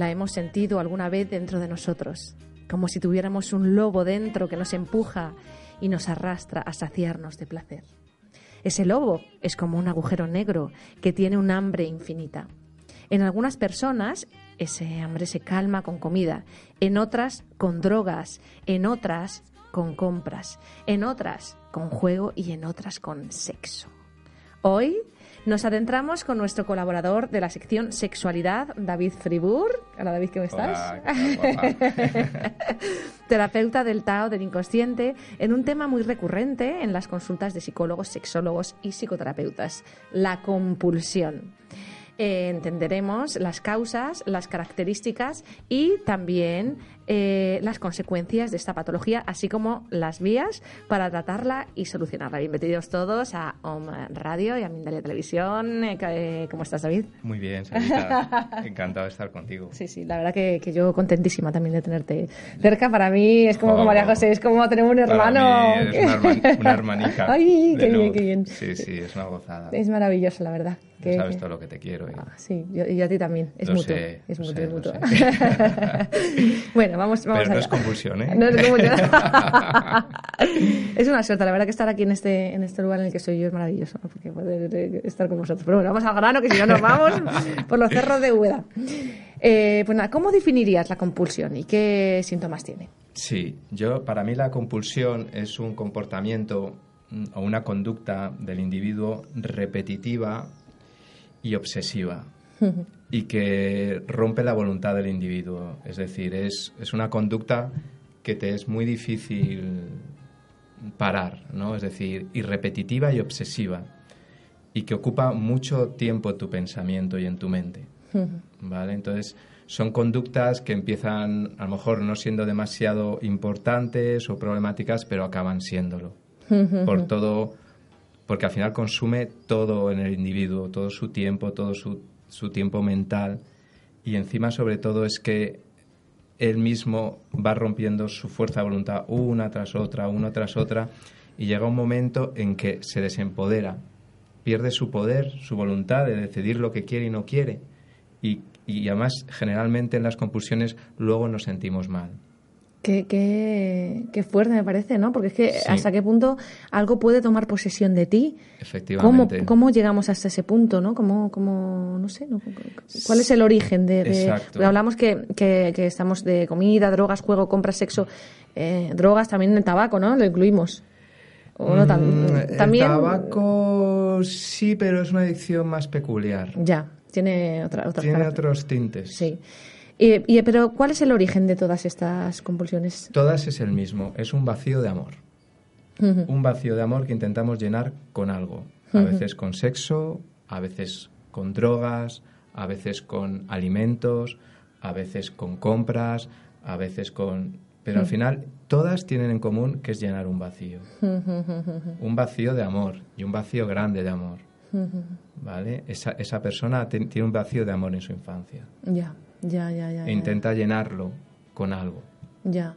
la hemos sentido alguna vez dentro de nosotros, como si tuviéramos un lobo dentro que nos empuja y nos arrastra a saciarnos de placer. Ese lobo es como un agujero negro que tiene un hambre infinita. En algunas personas ese hambre se calma con comida, en otras con drogas, en otras con compras, en otras con juego y en otras con sexo. Hoy nos adentramos con nuestro colaborador de la sección Sexualidad, David Fribur. Hola David, ¿cómo estás? Terapeuta del Tao del inconsciente, en un tema muy recurrente en las consultas de psicólogos, sexólogos y psicoterapeutas, la compulsión. Eh, entenderemos las causas, las características y también eh, las consecuencias de esta patología, así como las vías para tratarla y solucionarla. Bienvenidos todos a OM Radio y a Mindalia Televisión. Eh, ¿Cómo estás, David? Muy bien, Sarita. Encantado de estar contigo. Sí, sí, la verdad que, yo contentísima también de tenerte cerca. Para mí es como, María José, es como tener un hermano. es una, hermanita. Ay, qué bien, qué bien. Sí, sí, es una gozada. Es maravilloso, la verdad. Que... Sabes todo lo que te quiero. Ah, sí, y a ti también. Es mutuo. es mutuo, es mutuo. bueno, vamos, vamos Pero no es convulsión, ¿eh? No es convulsión. es una suerte, la verdad que estar aquí en este, en este lugar en el que soy yo es maravilloso, porque poder estar con vosotros. Pero bueno, vamos al grano, que si no nos vamos por los cerros de Úbeda. Eh, pues nada, ¿cómo definirías la compulsión y qué síntomas tiene? Sí, yo, para mí la compulsión es un comportamiento mm, o una conducta del individuo repetitiva y obsesiva y que rompe la voluntad del individuo. Es decir, es, es, una conducta que te es muy difícil parar, ¿no? Es decir, y repetitiva y obsesiva y que ocupa mucho tiempo en tu pensamiento y en tu mente. ¿Vale? Entonces, son conductas que empiezan a lo mejor no siendo demasiado importantes o problemáticas, pero acaban siéndolo. Por todo porque al final consume todo en el individuo, todo su tiempo, todo su, su tiempo mental y encima sobre todo es que él mismo va rompiendo su fuerza de voluntad una tras otra, una tras otra y llega un momento en que se desempodera, pierde su poder, su voluntad de decidir lo que quiere y no quiere y, y además generalmente en las compulsiones luego nos sentimos mal. Qué, qué, fuerte me parece, ¿no? Porque es que hasta qué punto algo puede tomar posesión de ti. Efectivamente. ¿Cómo, cómo llegamos hasta ese punto, no? ¿Cómo, cómo no sé, ¿cuál es el origen de...? hablamos que, que, estamos de comida, drogas, juego, compras, sexo, eh, drogas, también el tabaco, ¿no? Lo incluimos. ¿O no mm, ¿También? El tabaco sí, pero es una adicción más peculiar. Ya, tiene otra, Tiene otros tintes. Sí. Y, pero, ¿cuál es el origen de todas estas compulsiones? Todas es el mismo, es un vacío de amor. Un vacío de amor que intentamos llenar con algo. A veces con sexo, a veces con drogas, a veces con alimentos, a veces con compras, a veces con... Pero al final todas tienen en común que es llenar un vacío. un vacío de amor y un vacío grande de amor. ¿Vale? Esa, esa persona tiene un vacío de amor en su infancia. Ya. Ya, ya, ya. E intenta llenarlo con algo. Ya.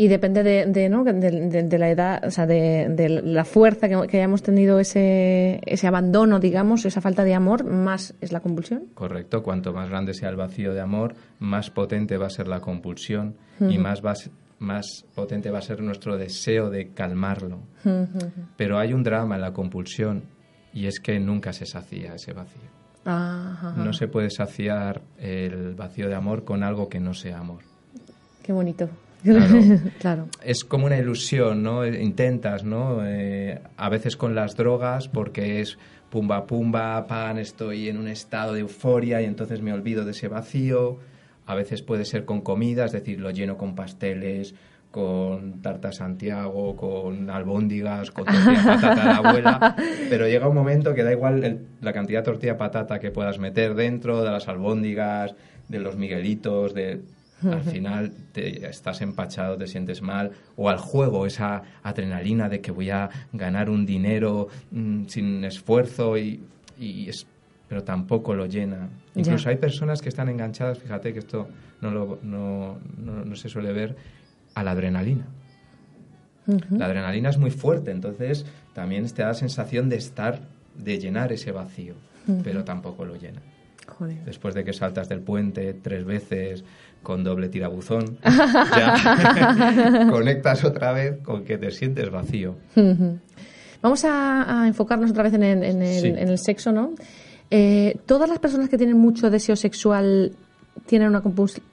Y depende de, ¿no? de, la edad, o sea, de, la fuerza que, que, hayamos tenido ese, ese abandono, digamos, esa falta de amor, más es la compulsión. Correcto. Cuanto más grande sea el vacío de amor, más potente va a ser la compulsión y más, va, más potente va a ser nuestro deseo de calmarlo. Pero hay un drama en la compulsión y es que nunca se sacía ese vacío. No se puede saciar el vacío de amor con algo que no sea amor. Qué bonito. Claro. Es como una ilusión, ¿no? Intentas, ¿no? Eh, a veces con las drogas, porque es pumba, pumba, pan, estoy en un estado de euforia y entonces me olvido de ese vacío. A veces puede ser con comida, es decir, lo lleno con pasteles, con tarta Santiago, con albóndigas, con tortilla patata de la abuela, pero llega un momento que da igual la cantidad de tortilla patata que puedas meter dentro, de las albóndigas, de los miguelitos, de al final te, estás empachado, te sientes mal, o al juego, esa adrenalina de que voy a ganar un dinero mm, sin esfuerzo y, es, pero tampoco lo llena. Incluso hay personas que están enganchadas, fíjate que esto no, lo, no, no se suele ver, a la adrenalina. La adrenalina es muy fuerte, entonces también te da la sensación de estar, de llenar ese vacío, pero tampoco lo llena. Después de que saltas del puente tres veces con doble tirabuzón, ya conectas otra vez con que te sientes vacío. Vamos a, enfocarnos otra vez en el, sexo, ¿no? Eh, ¿Todas las personas que tienen mucho deseo sexual tienen una,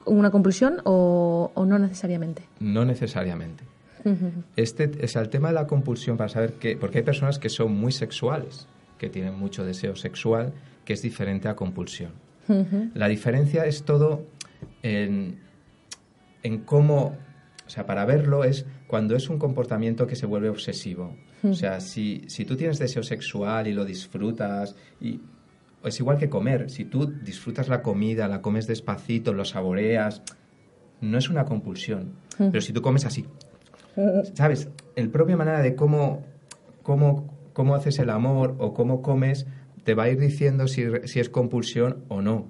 una compulsión o, no necesariamente? No necesariamente. Este es el tema de la compulsión para saber que, porque hay personas que son muy sexuales, que tienen mucho deseo sexual, que es diferente a compulsión. La diferencia es todo en, en cómo, o sea, para verlo es cuando es un comportamiento que se vuelve obsesivo. O sea, si, si tú tienes deseo sexual y lo disfrutas, y es igual que comer, si tú disfrutas la comida, la comes despacito, lo saboreas, no es una compulsión. Pero si tú comes así, ¿sabes? El propia manera de cómo, cómo, cómo haces el amor o cómo comes te va a ir diciendo si, si es compulsión o no.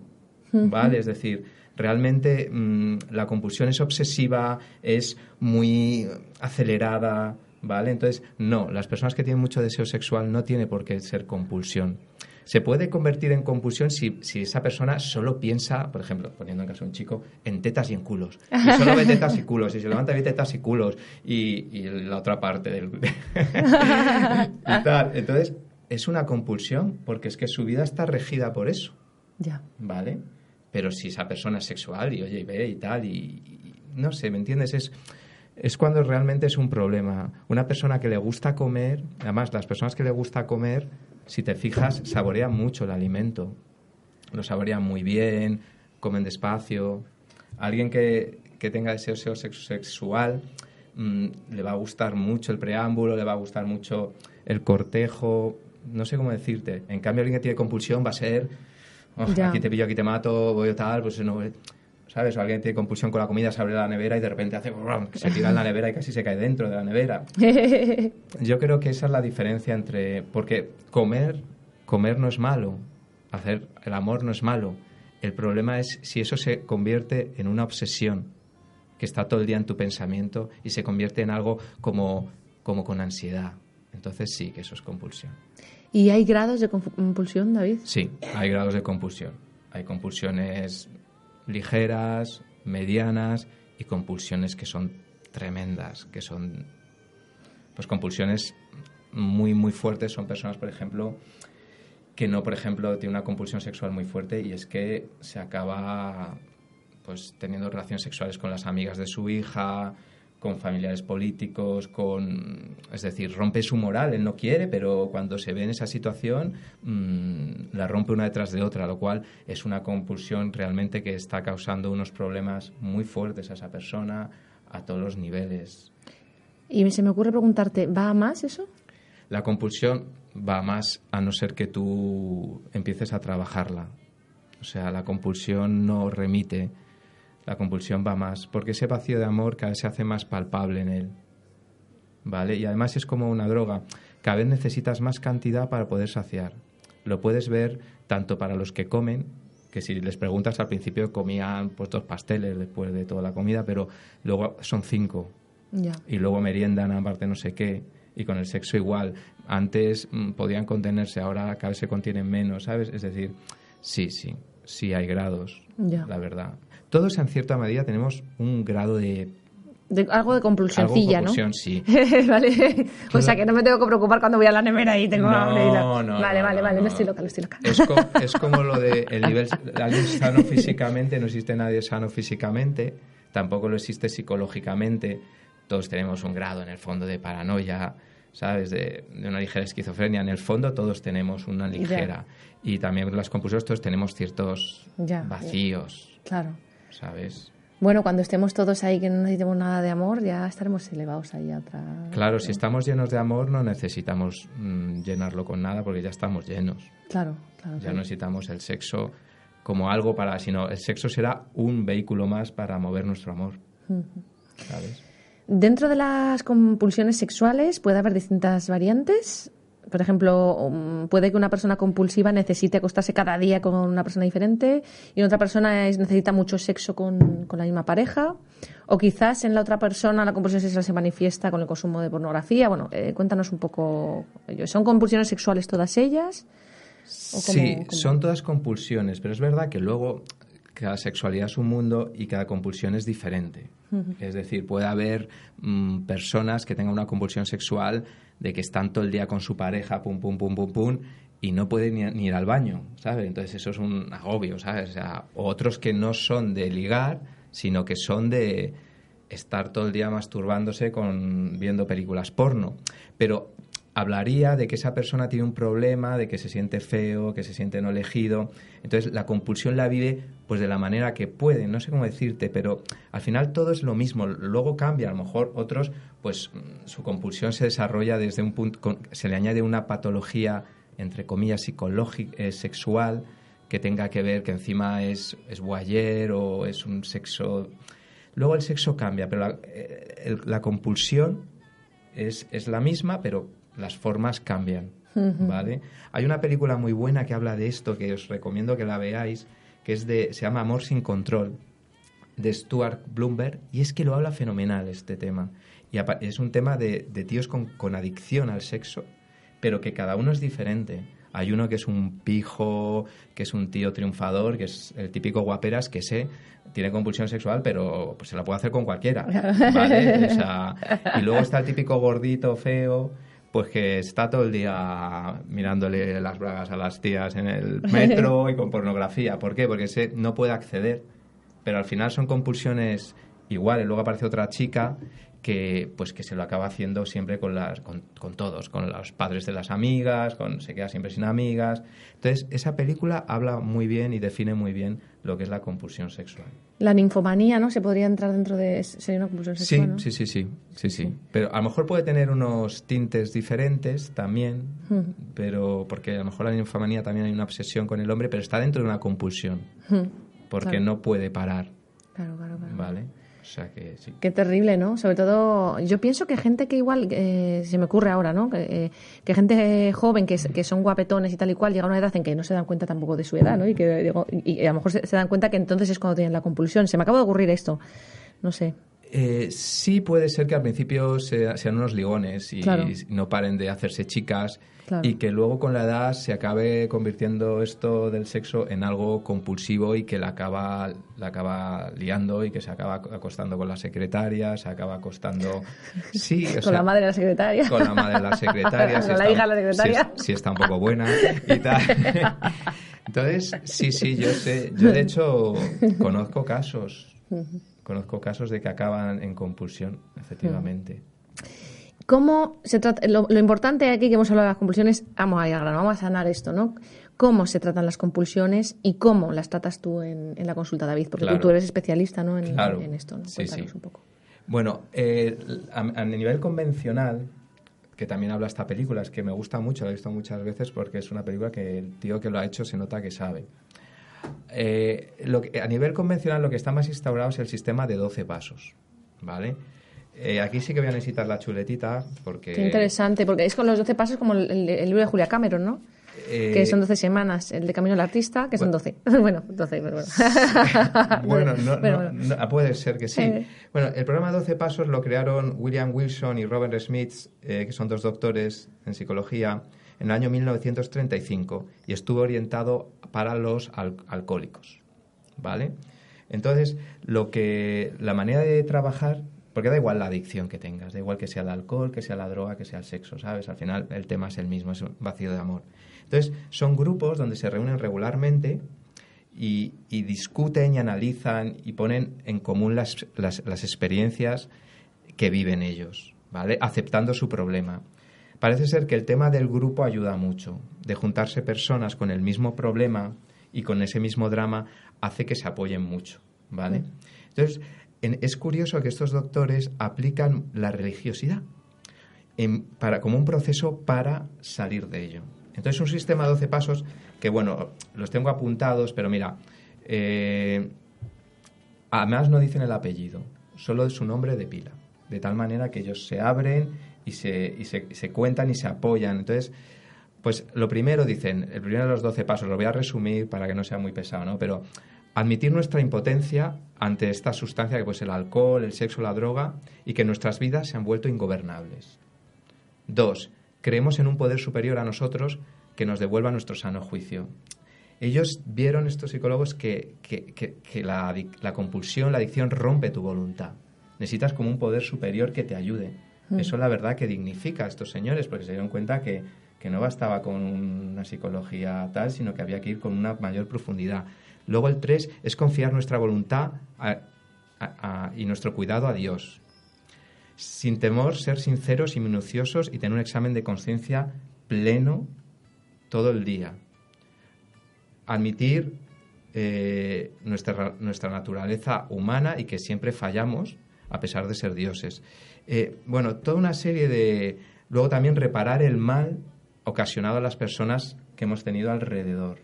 ¿Vale? Es decir, realmente mm, la compulsión es obsesiva, es muy acelerada, ¿vale? Entonces, no, las personas que tienen mucho deseo sexual no tiene por qué ser compulsión. Se puede convertir en compulsión si, si esa persona solo piensa, por ejemplo, poniendo en caso de un chico, en tetas y en culos. Y solo ve tetas y culos, y se levanta ve tetas y culos, y, y la otra parte del... y tal. Entonces, es una compulsión, porque es que su vida está regida por eso. Ya. ¿Vale? Pero si esa persona es sexual y oye y ve y tal, y, no sé, ¿me entiendes? Es, es cuando realmente es un problema. Una persona que le gusta comer, además las personas que le gusta comer, si te fijas, saborean mucho el alimento. Lo saborean muy bien, comen despacio. Alguien que, que tenga deseo sexual mm, le va a gustar mucho el preámbulo, le va a gustar mucho el cortejo, no sé cómo decirte. En cambio, alguien que tiene compulsión va a ser aquí te pillo, aquí te mato, voy tal, pues no... ¿Sabes? O alguien tiene compulsión con la comida, se abre la nevera y de repente hace... se tira en la nevera y casi se cae dentro de la nevera. Yo creo que esa es la diferencia entre... Porque comer, comer no es malo, hacer el amor no es malo. El problema es si eso se convierte en una obsesión que está todo el día en tu pensamiento y se convierte en algo como, como con ansiedad. Entonces sí que eso es compulsión. ¿Y hay grados de compulsión, David? Sí, hay grados de compulsión. Hay compulsiones ligeras, medianas y compulsiones que son tremendas, que son pues compulsiones muy muy fuertes. Son personas, por ejemplo, que no, por ejemplo, tiene una compulsión sexual muy fuerte y es que se acaba pues teniendo relaciones sexuales con las amigas de su hija, con familiares políticos, con es decir, rompe su moral, él no quiere, pero cuando se ve en esa situación mm, la rompe una detrás de otra, lo cual es una compulsión realmente que está causando unos problemas muy fuertes a esa persona a todos los niveles. Y se me ocurre preguntarte, ¿va a más eso? La compulsión va a más a no ser que tú empieces a trabajarla. O sea, la compulsión no remite la compulsión va más, porque ese vacío de amor cada vez se hace más palpable en él. ¿Vale? Y además es como una droga. Cada vez necesitas más cantidad para poder saciar. Lo puedes ver tanto para los que comen, que si les preguntas al principio comían pues dos pasteles después de toda la comida, pero luego son cinco. Y luego meriendan aparte no sé qué. Y con el sexo igual. Antes mm, podían contenerse, ahora cada vez se contienen menos, ¿sabes? Es decir, sí, sí, sí hay grados, la verdad todos en cierta medida tenemos un grado de algo de compulsioncilla, algo de compulsión, sí. vale. O sea, que no me tengo que preocupar cuando voy a la nevera y tengo hambre. No, no, vale, vale, vale, no, estoy loca, no estoy loca. Es, como lo de el nivel, alguien sano físicamente, no existe nadie sano físicamente, tampoco lo existe psicológicamente. Todos tenemos un grado en el fondo de paranoia, ¿sabes? De, una ligera esquizofrenia. En el fondo todos tenemos una ligera. Y también las compulsiones todos tenemos ciertos vacíos. Claro. ¿sabes? Bueno, cuando estemos todos ahí que no necesitemos nada de amor, ya estaremos elevados ahí a otra... Claro, si estamos llenos de amor no necesitamos mm, llenarlo con nada porque ya estamos llenos. Claro, claro. Ya no necesitamos el sexo como algo para... sino el sexo será un vehículo más para mover nuestro amor. ¿Sabes? Dentro de las compulsiones sexuales puede haber distintas variantes por ejemplo, um, puede que una persona compulsiva necesite acostarse cada día con una persona diferente y otra persona necesita mucho sexo con, la misma pareja. O quizás en la otra persona la compulsión sexual se manifiesta con el consumo de pornografía. Bueno, eh, cuéntanos un poco. ¿Son compulsiones sexuales todas ellas? Sí, son todas compulsiones, pero es verdad que luego cada sexualidad es un mundo y cada compulsión es diferente. Es decir, puede haber mm, personas que tengan una compulsión sexual de que están todo el día con su pareja, pum, pum, pum, pum, pum, y no pueden ni, ir al baño, ¿sabes? Entonces eso es un agobio, ¿sabes? O sea, otros que no son de ligar, sino que son de estar todo el día masturbándose con viendo películas porno. Pero hablaría de que esa persona tiene un problema, de que se siente feo, que se siente no elegido. Entonces la compulsión la vive pues de la manera que puede, no sé cómo decirte, pero al final todo es lo mismo. Luego cambia, a lo mejor otros pues su compulsión se desarrolla desde un punto, se le añade una patología entre comillas psicológica, eh, sexual que tenga que ver que encima es, es boyer o es un sexo... Luego el sexo cambia, pero la, eh, la compulsión es, es la misma, pero las formas cambian, ¿vale? Hay una película muy buena que habla de esto, que os recomiendo que la veáis, que es de, se llama Amor sin control, de Stuart Bloomberg, y es que lo habla fenomenal este tema. Y es un tema de, de tíos con, con adicción al sexo, pero que cada uno es diferente. Hay uno que es un pijo, que es un tío triunfador, que es el típico guaperas que sé, tiene compulsión sexual, pero pues, se la puede hacer con cualquiera. ¿vale? y luego está el típico gordito, feo, pues que está todo el día mirándole las bragas a las tías en el metro y con pornografía. ¿Por qué? Porque se no puede acceder. Pero al final son compulsiones iguales. Luego aparece otra chica que pues que se lo acaba haciendo siempre con las con, todos con los padres de las amigas con se queda siempre sin amigas entonces esa película habla muy bien y define muy bien lo que es la compulsión sexual. La ninfomanía no se podría entrar dentro de sería una compulsión sexual sí sí sí sí sí. Pero a lo mejor puede tener unos tintes diferentes también pero porque a lo mejor la ninfomanía también hay una obsesión con el hombre pero está dentro de una compulsión porque no puede parar. Claro claro claro. Vale que. Qué terrible, ¿no? Sobre todo, yo pienso que gente que igual, eh, se me ocurre ahora, ¿no? Que, eh, gente joven que, son guapetones y tal y cual, llega a una edad en que no se dan cuenta tampoco de su edad, ¿no? Y que y a lo mejor se, dan cuenta que entonces es cuando tienen la compulsión. Se me acaba de ocurrir esto. No sé. Eh, sí puede ser que al principio sean unos ligones y no paren de hacerse chicas y que luego con la edad se acabe convirtiendo esto del sexo en algo compulsivo y que la acaba, la acaba liando y que se acaba acostando con la secretaria, se acaba acostando... Sí, con la madre de la secretaria. Con la madre de la secretaria. con la hija de la secretaria. Si, está un poco buena y tal. Entonces, sí, sí, yo sé. Yo de hecho conozco casos. Conozco casos de que acaban en compulsión, efectivamente. ¿Cómo se trata? Lo, importante aquí que hemos hablado de las compulsiones, vamos a ir vamos a sanar esto, ¿no? ¿Cómo se tratan las compulsiones y cómo las tratas tú en, la consulta, David? Porque tú, eres especialista ¿no? en, esto, ¿no? Sí, sí. un poco. Bueno, eh, a, nivel convencional, que también habla esta película, es que me gusta mucho, la he visto muchas veces porque es una película que el tío que lo ha hecho se nota que sabe. Eh, lo a nivel convencional lo que está más instaurado es el sistema de 12 pasos, ¿vale? Eh, aquí sí que voy a necesitar la chuletita porque... Qué interesante, porque es con los 12 pasos como el, libro de Julia Cameron, ¿no? Eh, que son 12 semanas. El de Camino al Artista, que son 12. bueno, 12, pero bueno. bueno, no, puede ser que sí. Bueno, el programa 12 pasos lo crearon William Wilson y Robert Smith, eh, que son dos doctores en psicología, en el año 1935 y estuvo orientado para los alcohólicos. ¿Vale? Entonces, lo que la manera de trabajar porque da igual la adicción que tengas, da igual que sea el alcohol, que sea la droga, que sea el sexo, ¿sabes? Al final el tema es el mismo, es un vacío de amor. Entonces, son grupos donde se reúnen regularmente y, discuten y analizan y ponen en común las, las, experiencias que viven ellos, ¿vale? Aceptando su problema. Parece ser que el tema del grupo ayuda mucho, de juntarse personas con el mismo problema y con ese mismo drama hace que se apoyen mucho, ¿vale? Entonces, es curioso que estos doctores aplican la religiosidad para, como un proceso para salir de ello. Entonces, un sistema de 12 pasos que, bueno, los tengo apuntados, pero mira, eh, además no dicen el apellido, solo su nombre de pila, de tal manera que ellos se abren y se, se, cuentan y se apoyan. Entonces, pues lo primero dicen, el primero de los 12 pasos, lo voy a resumir para que no sea muy pesado, ¿no? Pero admitir nuestra impotencia ante esta sustancia que puede ser el alcohol, el sexo, la droga, y que nuestras vidas se han vuelto ingobernables. Dos, creemos en un poder superior a nosotros que nos devuelva nuestro sano juicio. Ellos vieron, estos psicólogos, que, la, compulsión, la adicción rompe tu voluntad. Necesitas como un poder superior que te ayude. Mm. Eso la verdad que dignifica a estos señores, porque se dieron cuenta que, no bastaba con una psicología tal, sino que había que ir con una mayor profundidad. Luego el tres es confiar nuestra voluntad y nuestro cuidado a Dios. Sin temor, ser sinceros y minuciosos y tener un examen de conciencia pleno todo el día. Admitir eh, nuestra, nuestra naturaleza humana y que siempre fallamos a pesar de ser dioses. Eh, bueno, toda una serie de... Luego también reparar el mal ocasionado a las personas que hemos tenido alrededor.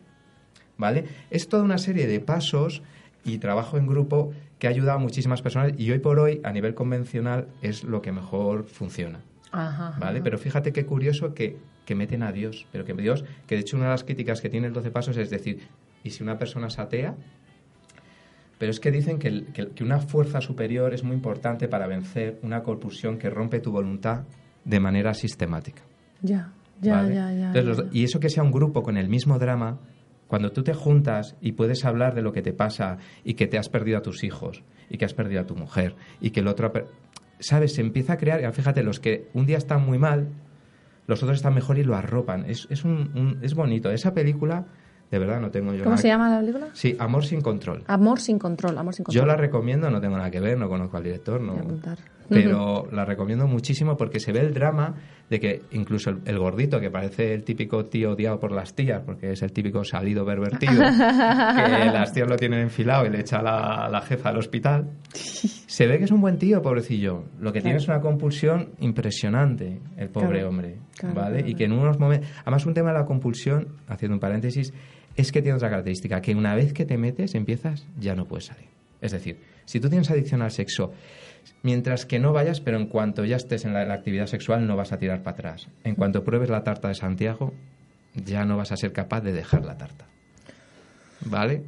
¿Vale? Es toda una serie de pasos y trabajo en grupo que ha ayudado a muchísimas personas y hoy por hoy a nivel convencional es lo que mejor funciona. ¿Vale? Pero fíjate qué curioso que, que, meten a Dios, pero que Dios, que de hecho una de las críticas que tiene el 12 pasos es decir, ¿y si una persona es atea? Pero es que dicen que, que, una fuerza superior es muy importante para vencer una compulsión que rompe tu voluntad de manera sistemática. Ya, ya, ya, ya, Y eso que sea un grupo con el mismo drama, cuando tú te juntas y puedes hablar de lo que te pasa y que te has perdido a tus hijos y que has perdido a tu mujer y que el otro... ¿Sabes? Se empieza a crear, fíjate, los que un día están muy mal, los otros están mejor y lo arropan. Es, es, un, es bonito. Esa película de verdad, no tengo yo ¿Cómo se llama la película? Sí, Amor sin control. Amor sin control, Amor sin control. Yo la recomiendo, no tengo nada que ver, no conozco al director, no. Pero la recomiendo muchísimo porque se ve el drama de que incluso el, gordito, que parece el típico tío odiado por las tías, porque es el típico salido pervertido, que las tías lo tienen enfilado y le echa la, la jefa al hospital, se ve que es un buen tío, pobrecillo. Lo que tiene es una compulsión impresionante, el pobre hombre, ¿vale? Y que en unos momentos... Además, un tema de la compulsión, haciendo un paréntesis, es que tiene otra característica, que una vez que te metes, empiezas, ya no puedes salir. Es decir, si tú tienes adicción al sexo, mientras que no vayas, pero en cuanto ya estés en la, actividad sexual, no vas a tirar para atrás. En cuanto pruebes la tarta de Santiago, ya no vas a ser capaz de dejar la tarta. ¿Vale?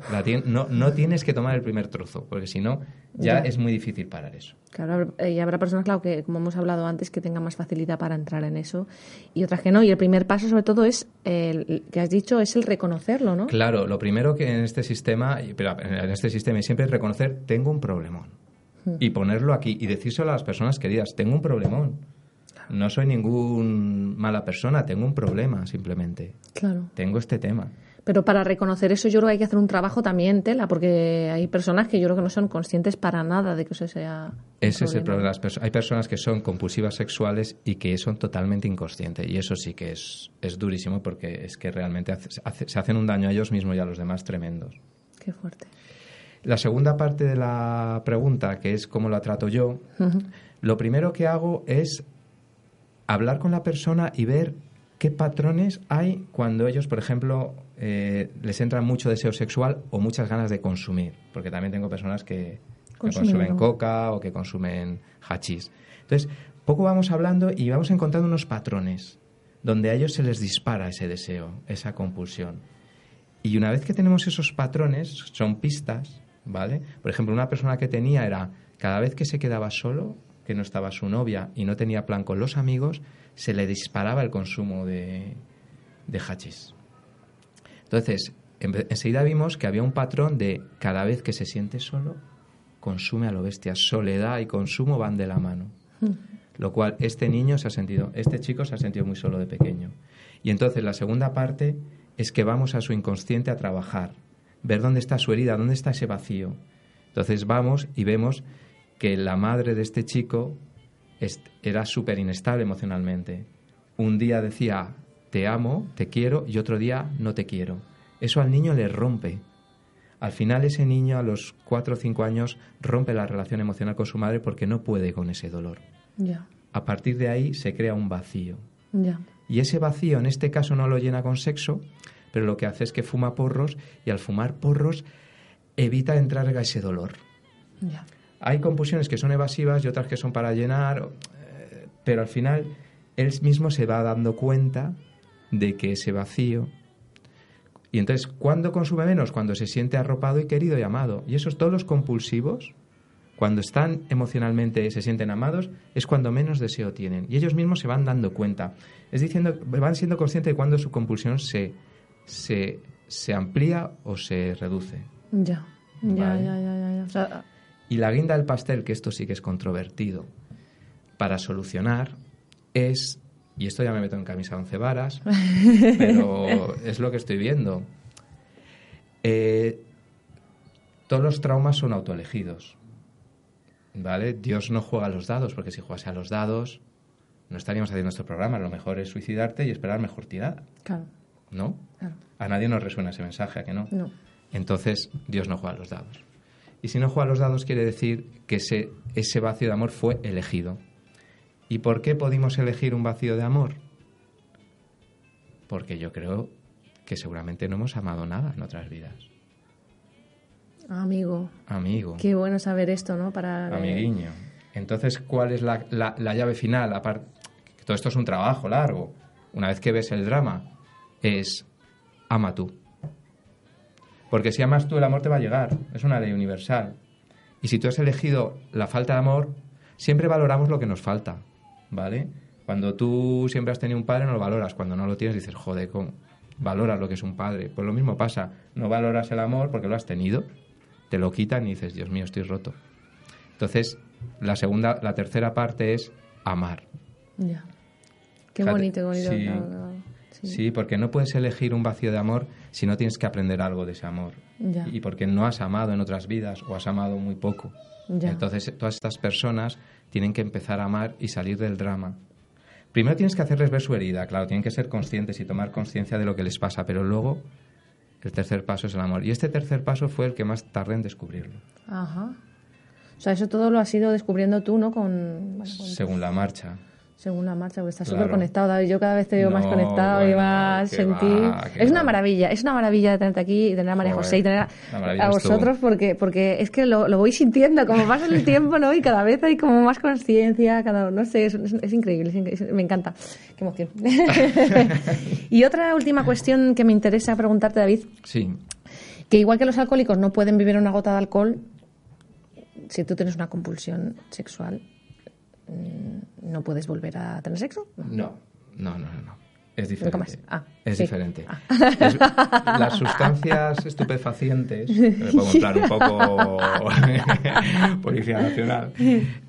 no, no tienes que tomar el primer trozo, porque si no, ya, es muy difícil parar eso. Claro, y habrá personas, claro, que como hemos hablado antes, que tengan más facilidad para entrar en eso y otras que no. Y el primer paso, sobre todo, es, el, que has dicho, es el reconocerlo, ¿no? Claro, lo primero que en este sistema, pero en este sistema siempre es reconocer, tengo un problemón. Hmm. Y ponerlo aquí y decírselo a las personas queridas, tengo un problemón. No soy ningún mala persona, tengo un problema simplemente. Claro. Tengo este tema. Pero para reconocer eso yo creo que hay que hacer un trabajo también tela, porque hay personas que yo creo que no son conscientes para nada de que eso sea... Ese es el problema. Hay personas que son compulsivas sexuales y que son totalmente inconscientes. Y eso sí que es, es durísimo porque es que realmente se hacen un daño a ellos mismos y a los demás tremendos. Qué fuerte. La segunda parte de la pregunta, que es cómo la trato yo, lo primero que hago es hablar con la persona y ver qué patrones hay cuando ellos, por ejemplo, eh, les entra mucho deseo sexual o muchas ganas de consumir, porque también tengo personas que, consumen coca o que consumen hachís. Entonces, poco vamos hablando y vamos encontrando unos patrones donde a ellos se les dispara ese deseo, esa compulsión. Y una vez que tenemos esos patrones, son pistas, ¿vale? Por ejemplo, una persona que tenía era, cada vez que se quedaba solo, que no estaba su novia y no tenía plan con los amigos, se le disparaba el consumo de, de hachís. Entonces, enseguida vimos que había un patrón de cada vez que se siente solo, consume a lo bestia. Soledad y consumo van de la mano. Hmm. Lo cual, este niño se ha sentido, este chico se ha sentido muy solo de pequeño. Y entonces la segunda parte es que vamos a su inconsciente a trabajar, ver dónde está su herida, dónde está ese vacío. Entonces vamos y vemos que la madre de este chico era súper inestable emocionalmente. Un día decía, te amo, te quiero, y otro día no te quiero. Eso al niño le rompe. Al final ese niño a los cuatro o cinco años rompe la relación emocional con su madre porque no puede con ese dolor. Ya. A partir de ahí se crea un vacío. Ya. Y ese vacío en este caso no lo llena con sexo, pero lo que hace es que fuma porros y al fumar porros evita entrar a ese dolor. Hay compulsiones que son evasivas y otras que son para llenar, eh, pero al final él mismo se va dando cuenta de que ese vacío. Y entonces, ¿cuándo consume menos? Cuando se siente arropado y querido y amado. Y esos todos los compulsivos cuando están emocionalmente, se sienten amados, es cuando menos deseo tienen. Y ellos mismos se van dando cuenta. Es diciendo, van siendo conscientes de cuando su compulsión se, se, se amplía o se reduce. Ya, ya, ya, ya, ya. Y la guinda del pastel, que esto sí que es controvertido, para solucionar es, y esto ya me meto en camisa once varas, pero es lo que estoy viendo. Eh, todos los traumas son autoelegidos. ¿Vale? Dios no juega a los dados, porque si jugase a los dados, no estaríamos haciendo nuestro programa. Lo mejor es suicidarte y esperar mejor tirada. Claro. ¿No? A nadie nos resuena ese mensaje, ¿a que no? No. Entonces, Dios no juega a los dados. Y si no juega los dados, quiere decir que ese, ese vacío de amor fue elegido. ¿Y por qué pudimos elegir un vacío de amor? Porque yo creo que seguramente no hemos amado nada en otras vidas. Amigo. Amigo. Qué bueno saber esto, ¿no? Para Amiguiño. Entonces, ¿cuál es la, la, llave final? Aparte, todo esto es un trabajo largo. Una vez que ves el drama, es ama tú. Porque si amas tú, el amor te va a llegar. Es una ley universal. Y si tú has elegido la falta de amor, siempre valoramos lo que nos falta. ¿Vale? Cuando tú siempre has tenido un padre, no lo valoras. Cuando no lo tienes, dices, joder, ¿cómo? Valoras lo que es un padre. Pues lo mismo pasa. No valoras el amor porque lo has tenido. Te lo quitan y dices, Dios mío, estoy roto. Entonces, la segunda, la tercera parte es amar. Ya. Qué bonito, bonito. Sí, porque no puedes elegir un vacío de amor si no tienes que aprender algo de ese amor. Y porque no has amado en otras vidas o has amado muy poco. Entonces, todas estas personas tienen que empezar a amar y salir del drama. Primero tienes que hacerles ver su herida, claro, tienen que ser conscientes y tomar conciencia de lo que les pasa, pero luego el tercer paso es el amor. Y este tercer paso fue el que más tardé en descubrirlo. Ajá. O sea, eso todo lo has ido descubriendo tú, ¿no? Con, Según la marcha según la marcha, porque estás súper conectado, David. Yo cada vez te veo más conectado y más sentir. es una maravilla, es una maravilla tenerte aquí y tener a María José y tener a, vosotros, porque, porque es que lo, voy sintiendo, como pasa el tiempo, ¿no? Y cada vez hay como más conciencia, cada no sé, es, increíble, me encanta. Qué emoción. y otra última cuestión que me interesa preguntarte, David. Sí. Que igual que los alcohólicos no pueden vivir una gota de alcohol, si tú tienes una compulsión sexual, no puedes volver a tener sexo? No, no, no, no. Es diferente. Ah, es diferente. Ah. las sustancias estupefacientes, me puedo mostrar un poco Policía Nacional,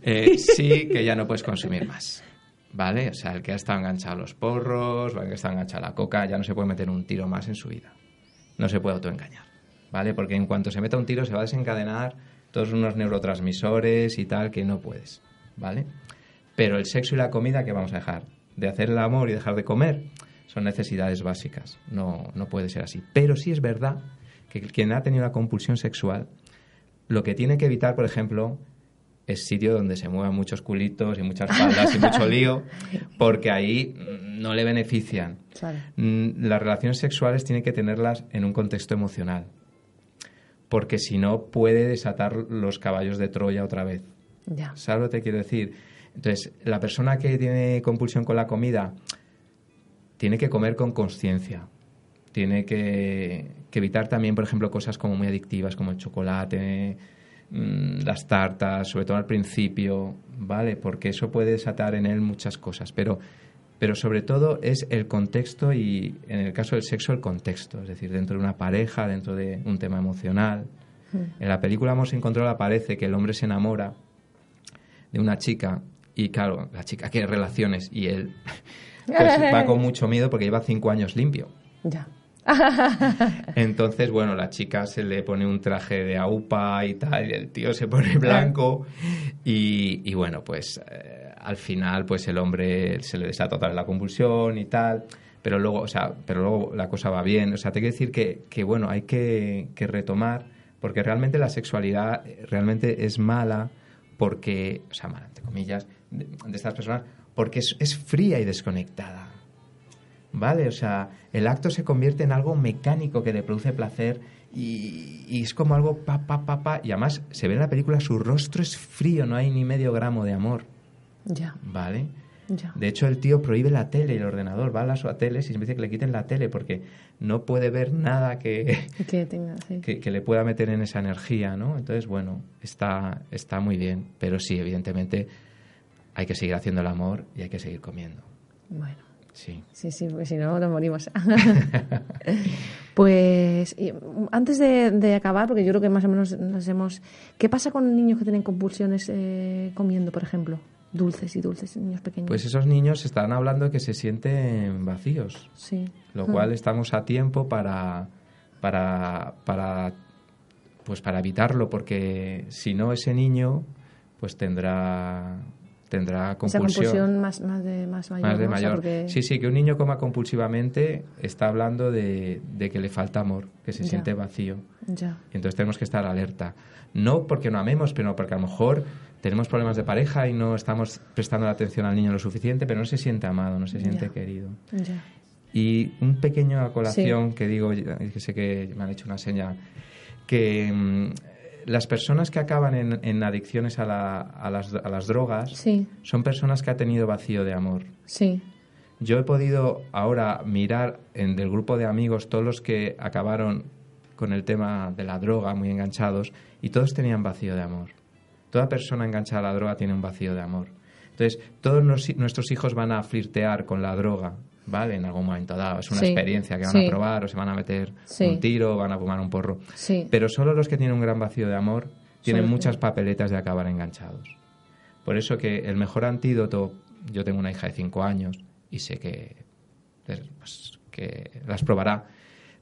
eh, sí que ya no puedes consumir más. ¿Vale? O sea, el que ha estado enganchado a los porros, o el que está enganchado a la coca, ya no se puede meter un tiro más en su vida. No se puede autoengañar. ¿Vale? Porque en cuanto se meta un tiro se va a desencadenar todos unos neurotransmisores y tal que no puedes. ¿Vale? Pero el sexo y la comida, ¿qué vamos a dejar? De hacer el amor y dejar de comer, son necesidades básicas. No, no puede ser así. Pero sí es verdad que quien ha tenido la compulsión sexual, lo que tiene que evitar, por ejemplo, es sitio donde se muevan muchos culitos y muchas faldas y mucho lío, porque ahí no le benefician. Mm, las relaciones sexuales tiene que tenerlas en un contexto emocional, porque si no puede desatar los caballos de Troya otra vez. Ya. ¿Sabes lo que te quiero decir? Entonces, la persona que tiene compulsión con la comida tiene que comer con conciencia. Tiene que, evitar también, por ejemplo, cosas como muy adictivas, como el chocolate, mm, las tartas, sobre todo al principio, ¿vale? Porque eso puede desatar en él muchas cosas. Pero, pero sobre todo es el contexto y, en el caso del sexo, el contexto. Es decir, dentro de una pareja, dentro de un tema emocional. Hmm. En la película Hemos encontrado aparece que el hombre se enamora de una chica y claro, la chica quiere relaciones y él pues, va con mucho miedo porque lleva cinco años limpio. Ya. Entonces, bueno, la chica se le pone un traje de aupa y tal, y el tío se pone blanco. Y, bueno, pues eh, al final, pues el hombre se le desata toda la convulsión y tal. Pero luego, o sea, pero luego la cosa va bien. O sea, te quiero decir que, que bueno, hay que, que retomar, porque realmente la sexualidad realmente es mala, porque, o sea, mala, entre comillas, de, estas personas porque es, fría y desconectada. ¿Vale? O sea, el acto se convierte en algo mecánico que le produce placer y, es como algo pa, pa, pa, pa. Y además se ve en la película, su rostro es frío, no hay ni medio gramo de amor. Ya. ¿Vale? Ya. De hecho, el tío prohíbe la tele y el ordenador. Va a las teles y me dice que le quiten la tele porque no puede ver nada que, Que tenga, sí. que, que le pueda meter en esa energía, ¿no? Entonces, bueno, está, está muy bien. Pero sí, evidentemente, hay que seguir haciendo el amor y hay que seguir comiendo. Bueno. Sí. Sí, sí, porque si no nos morimos. pues y, mm, antes de, de acabar, porque yo creo que más o menos nos hemos... ¿Qué pasa con niños que tienen compulsiones eh, comiendo, por ejemplo? Dulces y dulces, niños pequeños. Pues esos niños están hablando de que se sienten vacíos, Sí. lo Mm. cual estamos a tiempo para, para, para, pues para evitarlo, porque si no ese niño pues tendrá tendrá Esa compulsión. compulsión más, más de más mayor. Más de ¿no? O sea, mayor. porque- Sí, sí, que un niño coma compulsivamente está hablando de, de que le falta amor, que se Ya. siente vacío. Ya. Y entonces tenemos que estar alerta. No porque no amemos, pero porque a lo mejor tenemos problemas de pareja y no estamos prestando la atención al niño lo suficiente, pero no se siente amado, no se siente Ya. querido. Ya. Y un pequeño a colación que digo, que sé que me han hecho una seña, que mm, las personas que acaban en, en adicciones a, la- a las, a las drogas Sí, son personas que han tenido vacío de amor. sí. Yo he podido ahora mirar en del grupo de amigos todos los que acabaron con el tema de la droga muy enganchados y todos tenían vacío de amor. Toda persona enganchada a la droga tiene un vacío de amor. Entonces, todos nos- nuestros hijos van a flirtear con la droga, ¿vale? En algún momento dado. Es una Sí, experiencia que van sí. a probar o se van a meter Sí. un tiro o van a fumar un porro. Pero solo los que tienen un gran vacío de amor tienen muchas papeletas de acabar enganchados. Por eso que el mejor antídoto, yo tengo una hija de 5 años y sé que, pues, que las probará,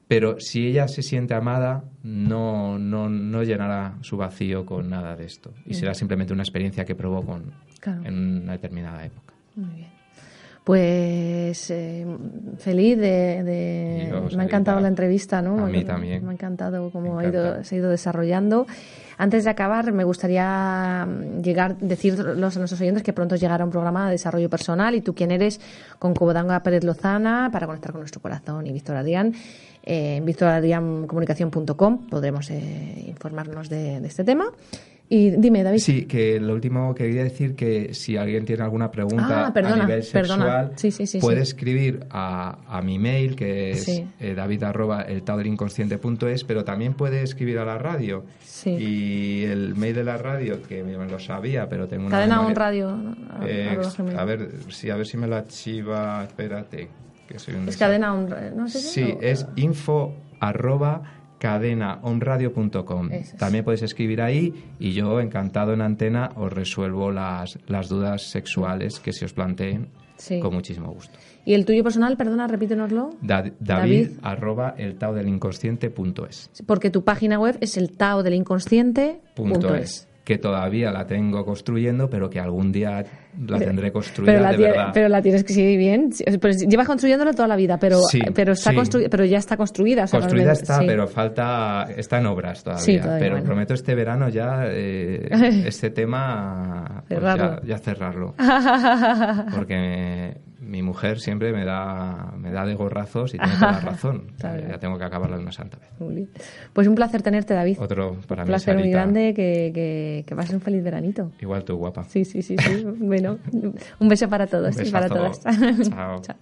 pero si ella se siente amada, no, no, no llenará su vacío con nada de esto. Y será simplemente una experiencia que probó con, Claro. en una determinada época. Muy bien. Pues eh, feliz de, de- me ha encantado la entrevista, ¿no? A mí Me- también. Me ha encantado cómo ha ido, se ha ido desarrollando. Antes de acabar, me gustaría mm, llegar, decirlos a nuestros oyentes que pronto llegará un programa de desarrollo personal y tú quién eres con Cobodanga Pérez Lozana para conectar con nuestro corazón y Víctor Adrián. Eh, en victoradriancomunicación.com podremos eh, informarnos de, de este tema. Y dime, David. Sí, que lo último que quería decir que si alguien tiene alguna pregunta Ah, perdona, a nivel sexual. Sí, sí, sí, puede escribir a, a mi mail que es eh, david arroba el inconsciente.es, pero también puede escribir a la radio. Sí. Y el mail de la radio, que me lo sabía, pero tengo una Cadena memoria- On Radio. Eh, a ver, sí, a ver si me lo archiva, espérate, que soy un Es cadena on, no sé si Sí, es info arroba cadenaonradio.com. Es. También podéis escribir ahí y yo, encantado en antena, os resuelvo las, las dudas sexuales que se os planteen Sí. con muchísimo gusto. ¿Y el tuyo personal, perdona, repítenoslo? Da- David. David, arroba el tao del inconsciente.es. Porque tu página web es el tao del inconsciente. Punto es. Que todavía la tengo construyendo, pero que algún día la tendré construida Pero la, de verdad. pero la tienes que seguir bien. Pues llevas construyéndola toda la vida, pero, Sí, pero, está sí. constru- pero ya está construida. o sea, Construida está, sí. pero falta está en obras todavía. Pero bueno. prometo este verano ya eh, este tema pues, Cerrarlo. ya, ya cerrarlo. Porque mi mujer siempre me da me da de gorrazos y tiene toda la razón. Ya tengo que acabarla de una santa vez. Muy bien. Pues un placer tenerte, David. Otro para un mí, placer muy grande que, que, que pases un feliz veranito. Igual tú, guapa. Sí, sí, sí, sí. bueno, un beso para todos Un y para todas. Chao. Chao.